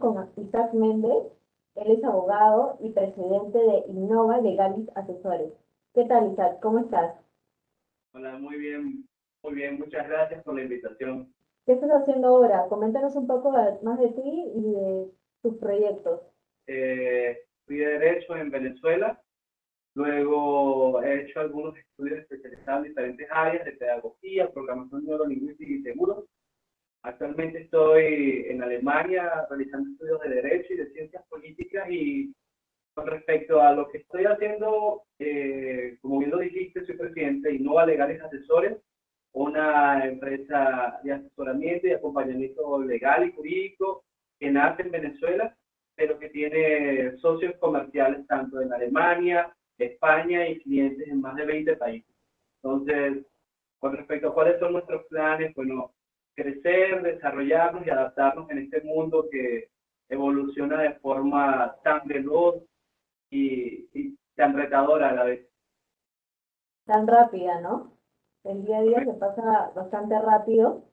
con Isaac Méndez. Él es abogado y presidente de Innova Legalis Asesores. ¿Qué tal, Isaac? ¿Cómo estás? Hola, muy bien, muy bien. Muchas gracias por la invitación. ¿Qué estás haciendo ahora? Coméntanos un poco más de ti y de tus proyectos. Eh, fui de Derecho en Venezuela. Luego he hecho algunos estudios especializados en diferentes áreas de pedagogía, programación neurolingüística y seguros. Actualmente estoy en Alemania realizando estudios de Derecho y de Ciencias Políticas y con respecto a lo que estoy haciendo, eh, como bien lo dijiste, soy presidente de Innova Legales Asesores, una empresa de asesoramiento y acompañamiento legal y jurídico que nace en Venezuela, pero que tiene socios comerciales tanto en Alemania, España y clientes en más de 20 países. Entonces, con respecto a cuáles son nuestros planes, bueno, crecer, desarrollarnos y adaptarnos en este mundo que evoluciona de forma tan veloz y, tan retadora a la vez. Tan rápida, ¿no? El día a día se pasa bastante rápido.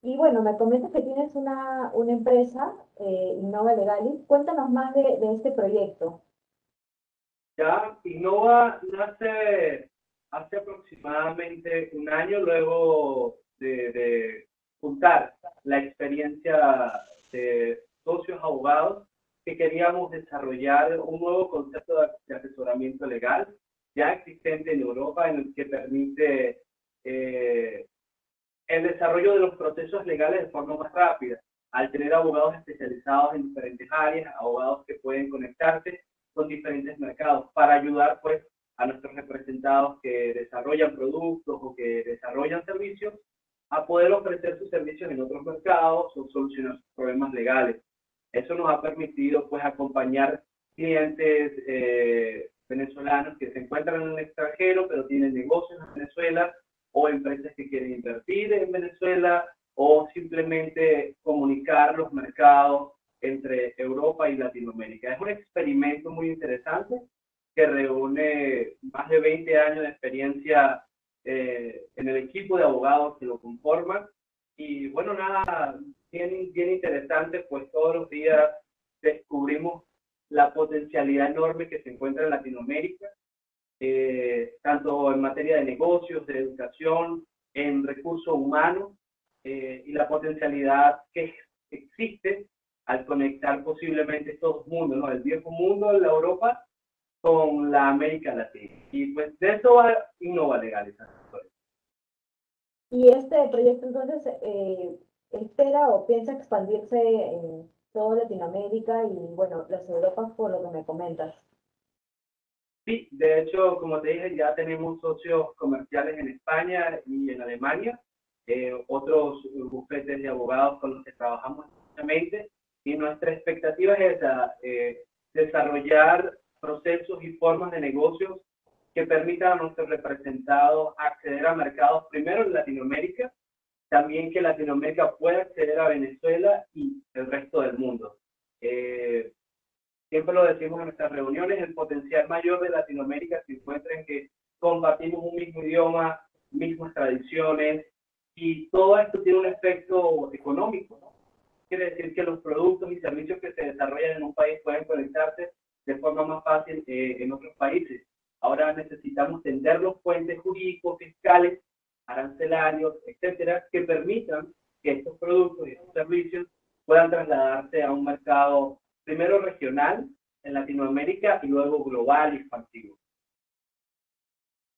Y bueno, me comentas que tienes una, una empresa, eh, Innova Legalis. Cuéntanos más de, de este proyecto. Ya, Innova nace hace aproximadamente un año luego de, de juntar la experiencia de socios abogados que queríamos desarrollar un nuevo concepto de asesoramiento legal ya existente en Europa en el que permite eh, el desarrollo de los procesos legales de forma más rápida, al tener abogados especializados en diferentes áreas, abogados que pueden conectarse con diferentes mercados para ayudar pues a nuestros representados que desarrollan productos o que desarrollan servicios a poder ofrecer sus servicios en otros mercados o solucionar sus problemas legales. Eso nos ha permitido pues acompañar clientes eh, venezolanos que se encuentran en el extranjero pero tienen negocios en Venezuela o empresas que quieren invertir en Venezuela o simplemente comunicar los mercados entre Europa y Latinoamérica. Es un experimento muy interesante que reúne más de 20 años de experiencia eh, en el equipo de abogados que lo conforman. Y bueno, nada, bien, bien interesante, pues todos los días descubrimos la potencialidad enorme que se encuentra en Latinoamérica, eh, tanto en materia de negocios, de educación, en recursos humanos, eh, y la potencialidad que existe al conectar posiblemente estos dos mundos, ¿no? el viejo mundo, la Europa, con la América Latina. Y pues de eso va Innova Legalización. Y este proyecto entonces eh, espera o piensa expandirse en toda Latinoamérica y bueno, las Europas por lo que me comentas. Sí, de hecho, como te dije, ya tenemos socios comerciales en España y en Alemania, eh, otros bufetes de abogados con los que trabajamos justamente, y nuestra expectativa es esa, eh, desarrollar procesos y formas de negocios que permitan a nuestros representados acceder a mercados primero en Latinoamérica, también que Latinoamérica pueda acceder a Venezuela y el resto del mundo. Eh, siempre lo decimos en nuestras reuniones, el potencial mayor de Latinoamérica se encuentra en que compartimos un mismo idioma, mismas tradiciones, y todo esto tiene un efecto económico. Quiere decir que los productos y servicios que se desarrollan en un país pueden conectarse de forma más fácil eh, en otros países. Ahora necesitamos tender los puentes jurídicos, fiscales, arancelarios, etcétera, que permitan que estos productos y estos servicios puedan trasladarse a un mercado primero regional en Latinoamérica y luego global y expansivo.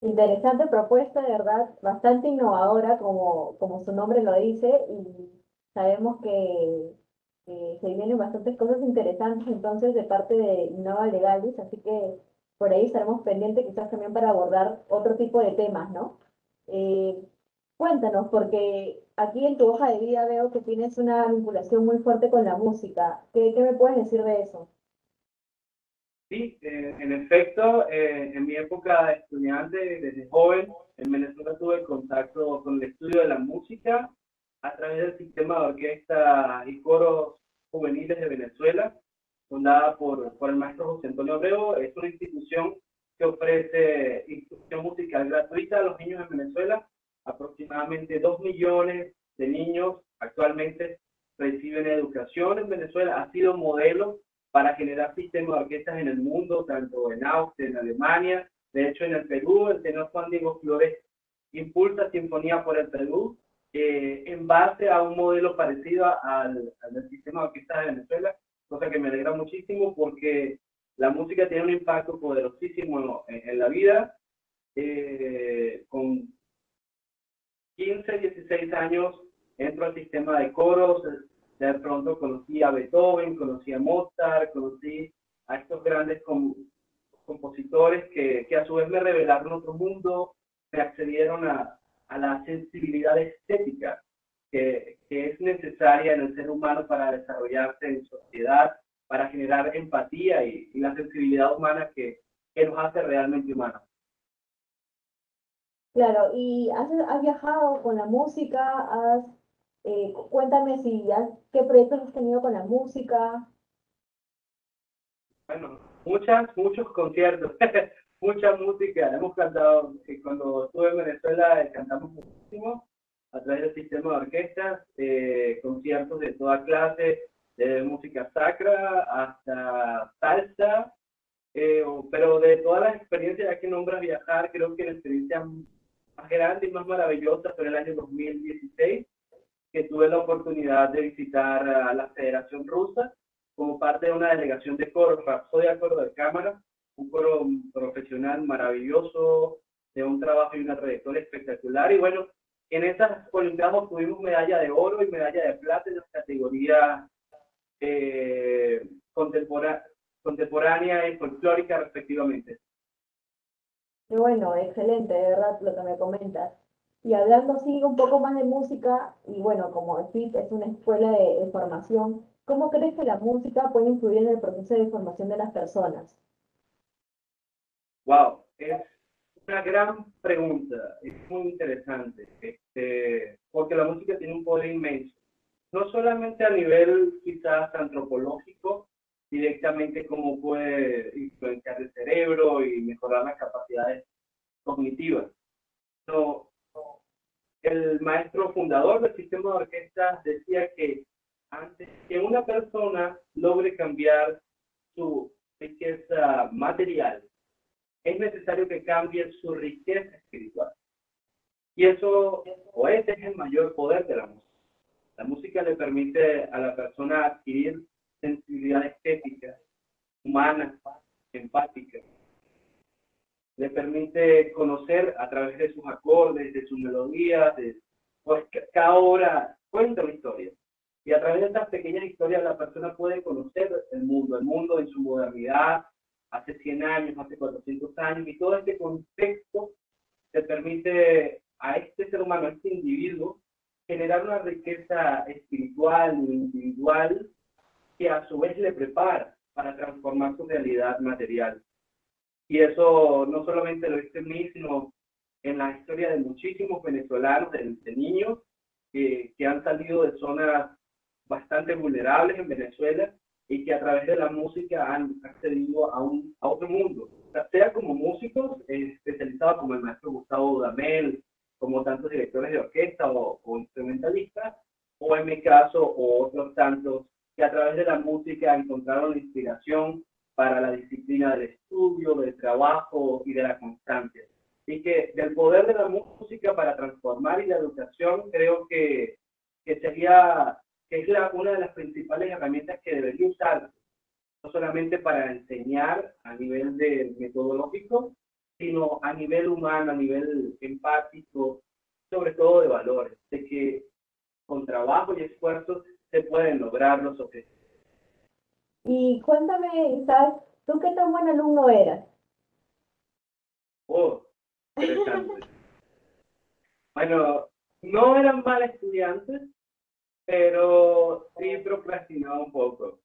Interesante propuesta, de verdad, bastante innovadora, como, como su nombre lo dice, y sabemos que se vienen bastantes cosas interesantes entonces de parte de Innova Legalis, así que por ahí estaremos pendientes quizás también para abordar otro tipo de temas, ¿no? Eh, cuéntanos, porque aquí en tu hoja de vida veo que tienes una vinculación muy fuerte con la música. ¿Qué, qué me puedes decir de eso? Sí, eh, en efecto, eh, en mi época de estudiante, desde joven, en Venezuela tuve contacto con el estudio de la música a través del sistema de orquesta y coros juveniles de Venezuela, fundada por, por el maestro José Antonio Abreu. Es una institución que ofrece instrucción musical gratuita a los niños de Venezuela. Aproximadamente dos millones de niños actualmente reciben educación en Venezuela, ha sido modelo para generar sistemas de orquestas en el mundo, tanto en Austria, en Alemania, de hecho en el Perú, el tenor Juan Diego Flores impulsa Sinfonía por el Perú, eh, en base a un modelo parecido al, al sistema de orquestas de Venezuela, cosa que me alegra muchísimo porque la música tiene un impacto poderosísimo en, en la vida. Eh, con 15, 16 años entro al sistema de coros, de pronto conocí a Beethoven, conocí a Mozart, conocí a estos grandes compositores que, que, a su vez me revelaron otro mundo, me accedieron a, a la sensibilidad estética que, que, es necesaria en el ser humano para desarrollarse en sociedad, para generar empatía y, y la sensibilidad humana que, que, nos hace realmente humanos. Claro, y has, has viajado con la música, has eh, cuéntame si ya, qué proyectos has tenido con la música. Bueno, muchas, muchos conciertos, mucha música. Hemos cantado, eh, cuando estuve en Venezuela eh, cantamos muchísimo a través del sistema de orquestas, eh, conciertos de toda clase, de música sacra hasta salsa, eh, pero de todas las experiencias, que nombras viajar, creo que la experiencia más grande y más maravillosa fue el año 2016, que tuve la oportunidad de visitar a la Federación Rusa como parte de una delegación de coro, soy acuerdo de cámara, un coro profesional maravilloso, de un trabajo y una trayectoria espectacular. Y bueno, en esas Olimpiadas obtuvimos medalla de oro y medalla de plata en las categorías eh, contemporánea y folclórica respectivamente. Y bueno, excelente, de verdad, lo que me comentas. Y hablando así un poco más de música, y bueno, como FIT es una escuela de, de, formación, ¿cómo crees que la música puede influir en el proceso de formación de las personas? Wow, es una gran pregunta, es muy interesante, este, porque la música tiene un poder inmenso, no solamente a nivel quizás antropológico, directamente cómo puede influenciar el cerebro y mejorar las capacidades cognitivas, sino el maestro fundador del sistema de orquestas decía que antes que una persona logre cambiar su riqueza material, es necesario que cambie su riqueza espiritual. Y eso, o ese es el mayor poder de la música. La música le permite a la persona adquirir sensibilidad estética, humana, empática, le permite conocer a través de sus acordes, de sus melodías, de, pues cada hora cuenta una historia. Y a través de estas pequeñas historias la persona puede conocer el mundo, el mundo en su modernidad, hace 100 años, hace 400 años, y todo este contexto te permite a este ser humano, a este individuo, generar una riqueza espiritual e individual que a su vez le prepara para transformar su realidad material. Y eso no solamente lo viste en mí, sino en la historia de muchísimos venezolanos, de, de niños que, han salido de zonas bastante vulnerables en Venezuela y que a través de la música han accedido a, un, a otro mundo, sea como músicos especializados como el maestro Gustavo Dudamel, como tantos directores de orquesta o, o instrumentalistas, o en mi caso, o otros tantos que a través de la música encontraron la inspiración para la disciplina del estudio, del trabajo y de la constancia. Y que del poder de la música para transformar y la educación creo que, que sería, que es la, una de las principales herramientas que debería usar, no solamente para enseñar a nivel de metodológico, sino a nivel humano, a nivel empático, sobre todo de valores, de que con trabajo y esfuerzo se pueden lograr los objetivos. Y cuéntame, Isaac, ¿tú qué tan buen alumno eras? Oh, interesante. bueno, no eran mal estudiantes, pero sí procrastinaba un poco.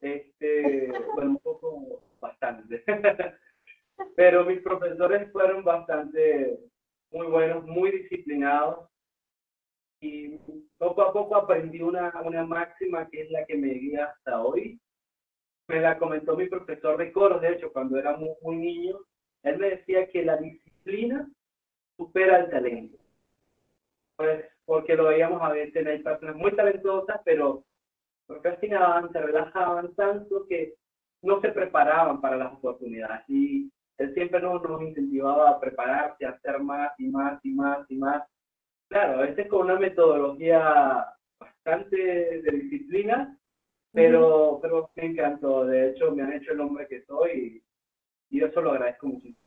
Este, bueno, un poco, bastante. pero mis profesores fueron bastante muy buenos, muy disciplinados. Y poco a poco aprendí una, una máxima que es la que me guía hasta hoy, me la comentó mi profesor de coro, de hecho, cuando era muy, muy niño, él me decía que la disciplina supera el talento. Pues porque lo veíamos a veces hay personas muy talentosas, pero procrastinaban, se relajaban tanto que no se preparaban para las oportunidades. Y él siempre nos, nos incentivaba a prepararse, a hacer más y más y más y más. Claro, a veces con una metodología bastante de disciplina, pero, pero me encantó. De hecho, me han hecho el hombre que soy y, y eso lo agradezco muchísimo.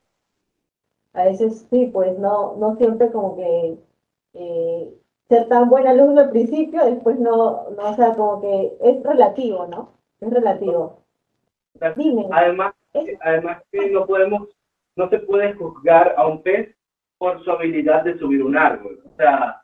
A veces sí, pues no, no siempre como que eh, ser tan buen alumno al principio, después no, no, o sea, como que es relativo, ¿no? Es relativo. Dime. Además, además que no podemos, no se puede juzgar a un pez por su habilidad de subir un árbol. O sea,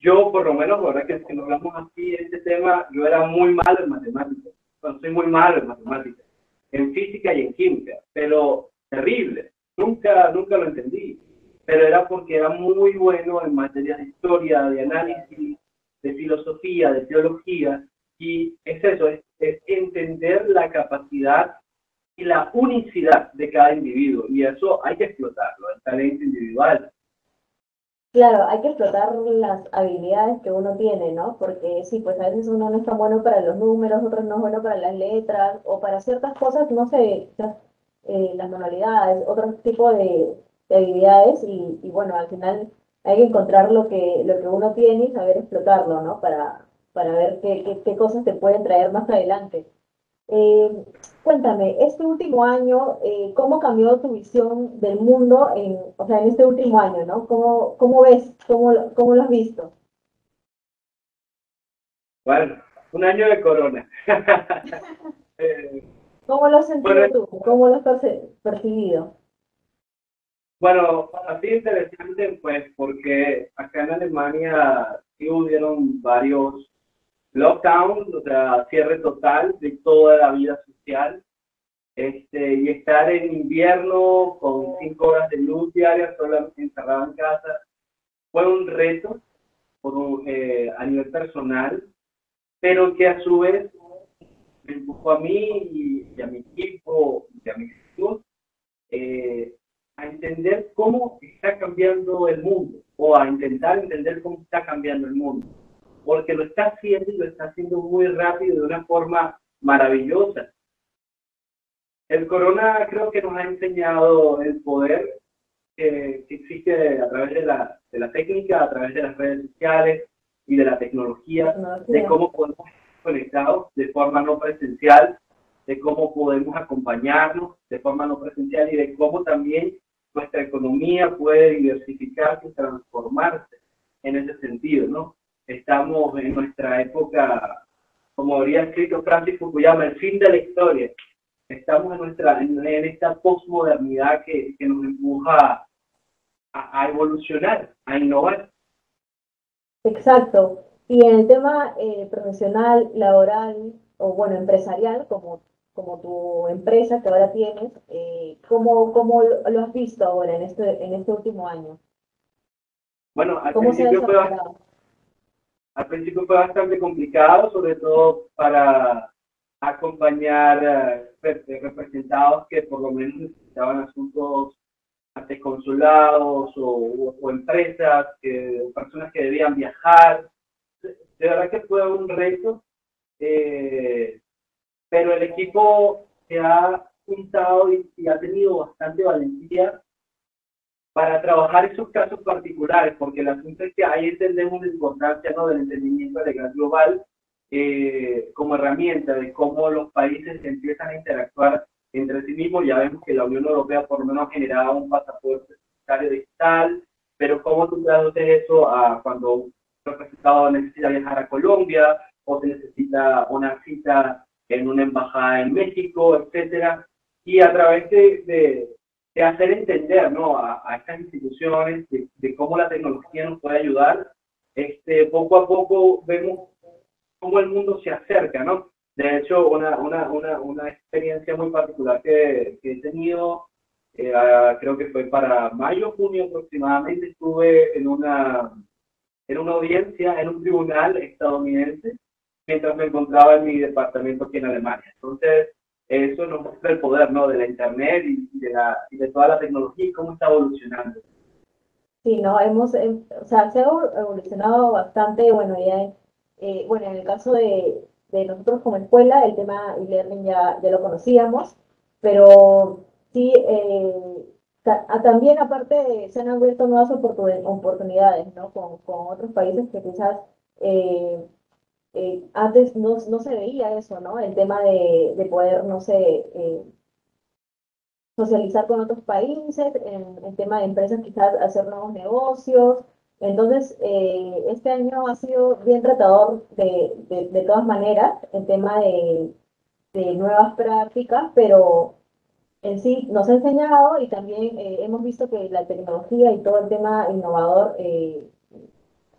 yo por lo menos, verdad que, nos hablamos aquí en este tema, yo era muy malo en matemáticas. Bueno, soy muy malo en matemáticas, en física y en química, pero terrible. Nunca, nunca lo entendí pero era porque era muy bueno en materias de historia, de análisis, de filosofía, de teología, y es eso, es, entender la capacidad y la unicidad de cada individuo, y eso hay que explotarlo, el talento individual. Claro, hay que explotar las habilidades que uno tiene, ¿no? Porque sí, pues a veces uno no es tan bueno para los números, otros no es bueno para las letras, o para ciertas cosas, no sé, eh, las manualidades, otro tipo de, de habilidades y, y, bueno, al final hay que encontrar lo que, lo que uno tiene y saber explotarlo, ¿no? Para, para ver qué, qué, cosas te pueden traer más adelante. Eh, cuéntame, este último año, eh, ¿cómo cambió tu visión del mundo en, o sea, en este último año, ¿no? ¿Cómo, cómo ves? ¿Cómo, ¿Cómo lo has visto? Bueno, un año de corona. Eh, ¿Cómo lo has sentido tú? ¿Cómo lo has percibido? Bueno, así interesante, pues, porque acá en Alemania sí hubieron varios lockdowns, o sea, cierre total de toda la vida social. Este, y estar en invierno con cinco horas de luz diaria solamente encerrado en casa fue un reto por eh, a nivel personal, pero que a su vez me empujó a mí y, a mi equipo y a mis hijos eh, a entender cómo está cambiando el mundo o a intentar entender cómo está cambiando el mundo, porque lo está haciendo y lo está haciendo muy rápido de una forma maravillosa. El corona creo que nos ha enseñado el poder que, existe a través de la, de la técnica, a través de las redes sociales y de la tecnología, de cómo podemos estar conectados de forma no presencial, de cómo podemos acompañarnos de forma no presencial y de cómo también nuestra economía puede diversificarse y transformarse en ese sentido, ¿no? Estamos en nuestra época, como habría escrito Francis Fukuyama, el fin de la historia. Estamos en, nuestra, en, esta posmodernidad que, nos empuja a, a, evolucionar, a innovar. Exacto. Y en el tema eh, profesional, laboral o bueno, empresarial, como como tu empresa que ahora tienes, eh, ¿cómo, ¿cómo, lo has visto ahora en este, en este último año? Bueno, al principio, fue, al principio fue bastante complicado, sobre todo para acompañar eh, representados que por lo menos necesitaban asuntos ante consulados o, o, empresas, que, personas que debían viajar. De verdad que fue un reto. Eh, pero el equipo se ha juntado y, ha tenido bastante valentía para trabajar esos casos particulares, porque el asunto es que ahí entendemos la importancia ¿no? del entendimiento legal global eh, como herramienta de cómo los países empiezan a interactuar entre sí mismos. Ya vemos que la Unión Europea por lo menos ha generado un pasaporte digital, pero cómo tú traduces eso a cuando un representado necesita viajar a Colombia o se necesita una cita en una embajada en México, etcétera, y a través de, de, hacer entender ¿no? a, estas instituciones de, cómo la tecnología nos puede ayudar, este, poco a poco vemos cómo el mundo se acerca, ¿no? De hecho, una, una, una, una experiencia muy particular que, que he tenido, eh, creo que fue para mayo, junio aproximadamente, estuve en una, en una audiencia en un tribunal estadounidense mientras me encontraba en mi departamento aquí en Alemania. Entonces, eso nos muestra el poder ¿no? de la Internet y de, la, y de toda la tecnología y cómo está evolucionando. Sí, no, hemos, em, o sea, se ha evolucionado bastante, bueno, ya, eh, bueno, en el caso de, de nosotros como escuela, el tema e-learning ya, ya lo conocíamos, pero sí, eh, también aparte se han abierto nuevas oportunidades, ¿no? Con, con otros países que quizás eh, antes no, no, se veía eso, ¿no? El tema de, de poder, no sé, eh, socializar con otros países, el tema de empresas quizás hacer nuevos negocios. Entonces, eh, este año ha sido bien tratador de, de, de todas maneras, el tema de, de, nuevas prácticas, pero en sí nos ha enseñado y también eh, hemos visto que la tecnología y todo el tema innovador eh,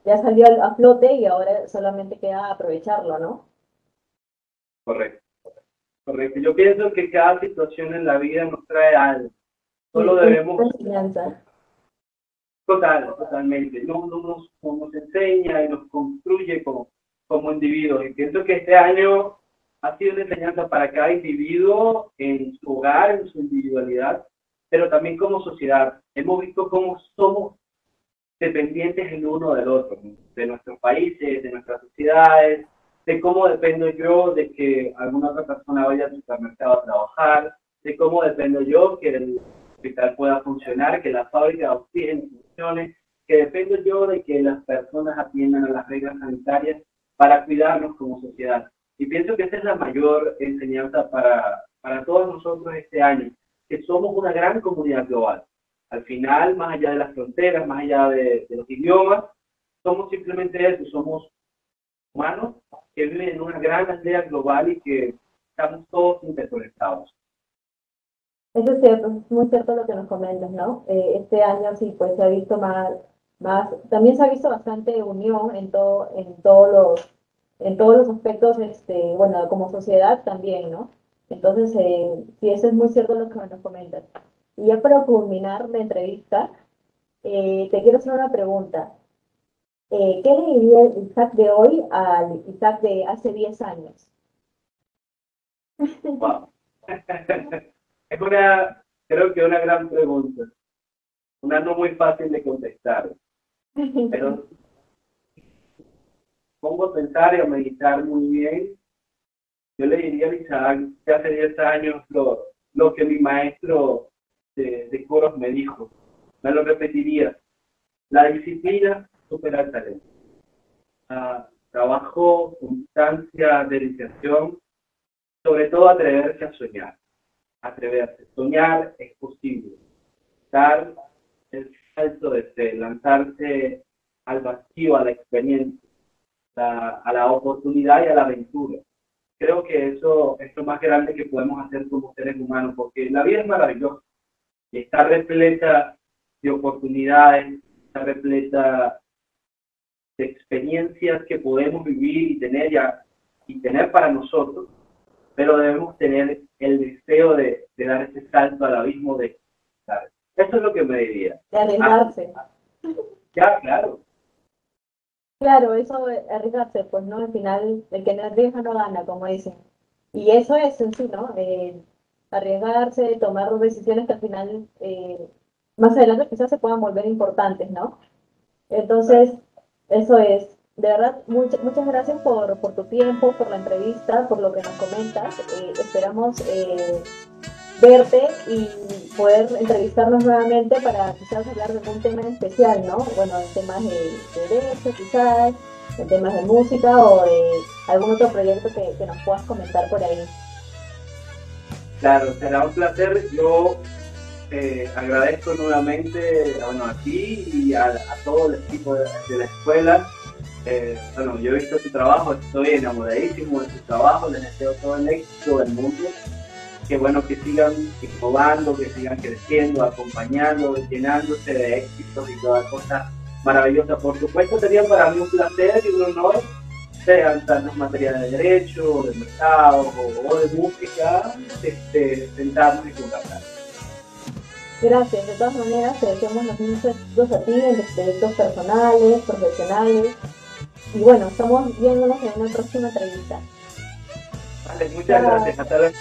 ya salió a flote y ahora solamente queda aprovecharlo, ¿no? Correcto. Correcto. Yo pienso que cada situación en la vida nos trae algo. Solo debemos... Total, totalmente. No, nos, nos, enseña y nos construye como, como individuos. Y pienso que este año ha sido una enseñanza para cada individuo en su hogar, en su individualidad, pero también como sociedad. Hemos visto cómo somos dependientes el uno del otro, de nuestros países, de nuestras sociedades, de cómo dependo yo de que alguna otra persona vaya al supermercado a trabajar, de cómo dependo yo que el hospital pueda funcionar, que la fábrica de oxígeno funcione, que dependo yo de que las personas atiendan a las reglas sanitarias para cuidarnos como sociedad. Y pienso que esa es la mayor enseñanza para, para todos nosotros este año, que somos una gran comunidad global. Al final, más allá de las fronteras, más allá de, de los idiomas, somos simplemente eso, somos humanos que viven en una gran aldea global y que estamos todos interconectados. Eso es cierto, es muy cierto lo que nos comentas, ¿no? Eh, este año sí, pues se ha visto más, más, también se ha visto bastante unión en todo, en todos los, en todos los aspectos, este, bueno, como sociedad también, ¿no? Entonces, eh, sí, eso es muy cierto lo que nos comentas. Y ya para culminar la entrevista, eh, te quiero hacer una pregunta. Eh, ¿Qué le diría el Isaac de hoy al Isaac de hace 10 años? Es una, creo que una gran pregunta. Una no muy fácil de contestar. Pero pongo a pensar y a meditar muy bien. Yo le diría a Isaac que hace 10 años lo, lo que mi maestro de, de coros me dijo. Me lo repetiría. La disciplina superar talento. Uh, trabajo, constancia, dedicación, sobre todo atreverse a soñar. Atreverse. Soñar es posible. Dar el salto de fe, lanzarse al vacío, a la experiencia, a la oportunidad y a la aventura. Creo que eso es lo más grande que podemos hacer como seres humanos, porque la vida es maravillosa y está repleta de oportunidades, está repleta de experiencias que podemos vivir y tener ya y tener para nosotros, pero debemos tener el deseo de, de dar ese salto al abismo de ¿sabes? Eso es lo que me diría. De arriesgarse. Ah, ya, claro. Claro, eso de arriesgarse, pues no, al final el que no arriesga no gana, como dicen. Y eso es en sí, ¿no? Eh, arriesgarse, tomar decisiones que al final, eh, más adelante quizás se puedan volver importantes, ¿no? Entonces, eso es. De verdad, muchas gracias por, por, tu tiempo, por la entrevista, por lo que nos comentas. Eh, esperamos eh, verte y poder entrevistarnos nuevamente para quizás hablar de algún tema en especial, ¿no? Bueno, en temas de, de derecho quizás, en temas de música o de algún otro proyecto que, que nos puedas comentar por ahí. Claro, será un placer. Yo eh, agradezco nuevamente bueno, a ti y a, todo el equipo de, la escuela. Eh, bueno, yo he visto tu trabajo, estoy enamoradísimo de tu trabajo, les deseo todo el éxito del mundo. Que bueno, que sigan innovando, que sigan creciendo, acompañando, llenándose de éxitos y todas cosas maravillosas. Por supuesto, sería para mí un placer y un honor sean darnos material de derecho, de mercado o, de música, este, sentarnos y conversar. Gracias, de todas maneras te deseamos los mismos éxitos a ti en tus proyectos personales, profesionales. Y bueno, estamos viéndonos en una próxima entrevista. Vale, muchas gracias. Hasta luego.